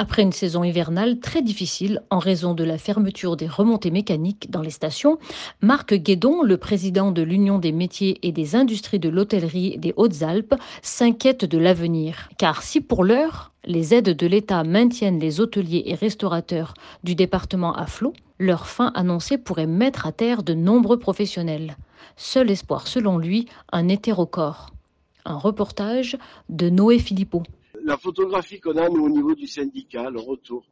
Après une saison hivernale très difficile en raison de la fermeture des remontées mécaniques dans les stations, Marc Guédon, le président de l'Union des métiers et des industries de l'hôtellerie des Hautes-Alpes, s'inquiète de l'avenir. Car si pour l'heure, les aides de l'État maintiennent les hôteliers et restaurateurs du département à flot, leur fin annoncée pourrait mettre à terre de nombreux professionnels. Seul espoir, selon lui, un hétérocorps. Un reportage de Noé Philippot la photographie qu'on a nous au niveau du syndicat, le retour.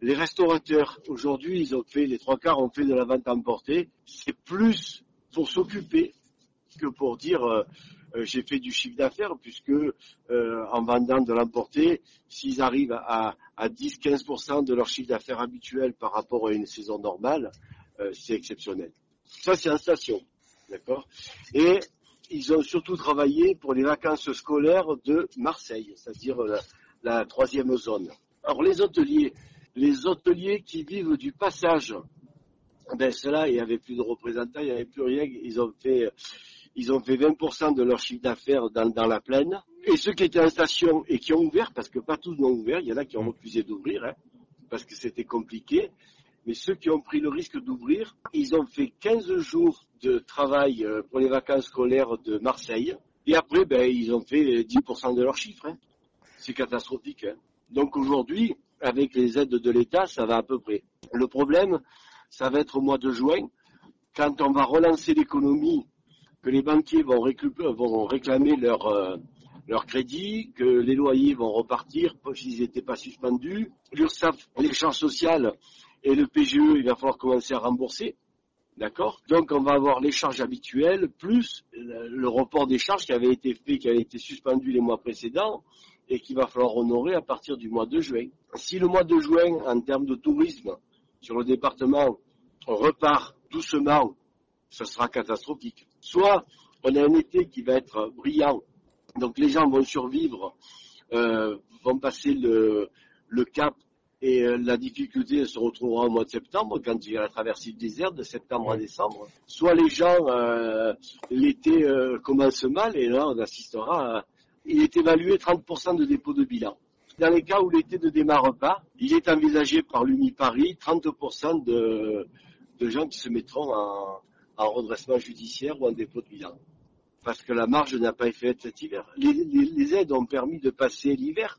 Les restaurateurs, aujourd'hui, ils ont fait, les trois quarts ont fait de la vente emportée. C'est plus pour s'occuper que pour dire euh, euh, j'ai fait du chiffre d'affaires, puisque euh, en vendant de l'emporter, s'ils arrivent à, à 10-15% de leur chiffre d'affaires habituel par rapport à une saison normale, c'est exceptionnel. Ça, c'est en station. D'accord? Et ils ont surtout travaillé pour les vacances scolaires de Marseille, c'est-à-dire la, troisième zone. Alors les hôteliers, les hôteliers qui vivent du passage, ben cela, il n'y avait plus de représentants, il n'y avait plus rien, ils ont fait, ils ont fait 20% de leur chiffre d'affaires dans, la plaine. Et ceux qui étaient en station et qui ont ouvert, parce que pas tous n'ont ouvert, il y en a qui ont refusé d'ouvrir, hein, parce que c'était compliqué, mais ceux qui ont pris le risque d'ouvrir, ils ont fait 15 jours de travail euh, pour les vacances scolaires de Marseille. Et après, ben, ils ont fait 10% de leur chiffre. Hein. C'est catastrophique. Hein. Donc aujourd'hui, avec les aides de l'État, ça va à peu près. Le problème, ça va être au mois de juin, quand on va relancer l'économie, que les banquiers vont, réclamer leur, euh, leur crédit, que les loyers vont repartir s'ils n'étaient pas suspendus. L'URSSAF, les charges et le PGE, il va falloir commencer à rembourser. D'accord? Donc on va avoir les charges habituelles, plus le report des charges qui avait été fait, qui avait été suspendu les mois précédents, et qu'il va falloir honorer à partir du mois de juin. Si le mois de juin, en termes de tourisme, sur le département, repart doucement, ce sera catastrophique. Soit on a un été qui va être brillant, donc les gens vont survivre, euh, vont passer le, le cap et euh, la difficulté se retrouvera au mois de septembre, quand il y a la traversée du désert, de septembre à décembre. Soit les gens, euh, l'été euh, commence mal, et là on assistera à... Il est évalué 30% de dépôt de bilan. Dans les cas où l'été ne démarre pas, il est envisagé par l'UMI Paris 30% de, de gens qui se mettront en, en redressement judiciaire ou en dépôt de bilan parce que la marge n'a pas été faite cet hiver. Les, les, les, aides ont permis de passer l'hiver,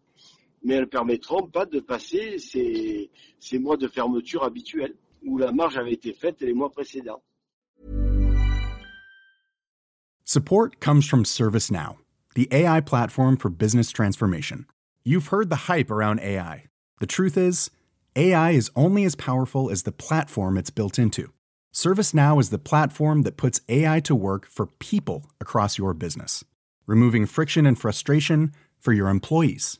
mais elles permettront pas de passer ces, ces mois de fermeture habituels où la marge avait été faite les mois précédents. Support comes from ServiceNow, the AI platform for business transformation. You've heard the hype around AI. The truth is, AI is only as powerful as the platform it's built into. ServiceNow is the platform that puts AI to work for people across your business, removing friction and frustration for your employees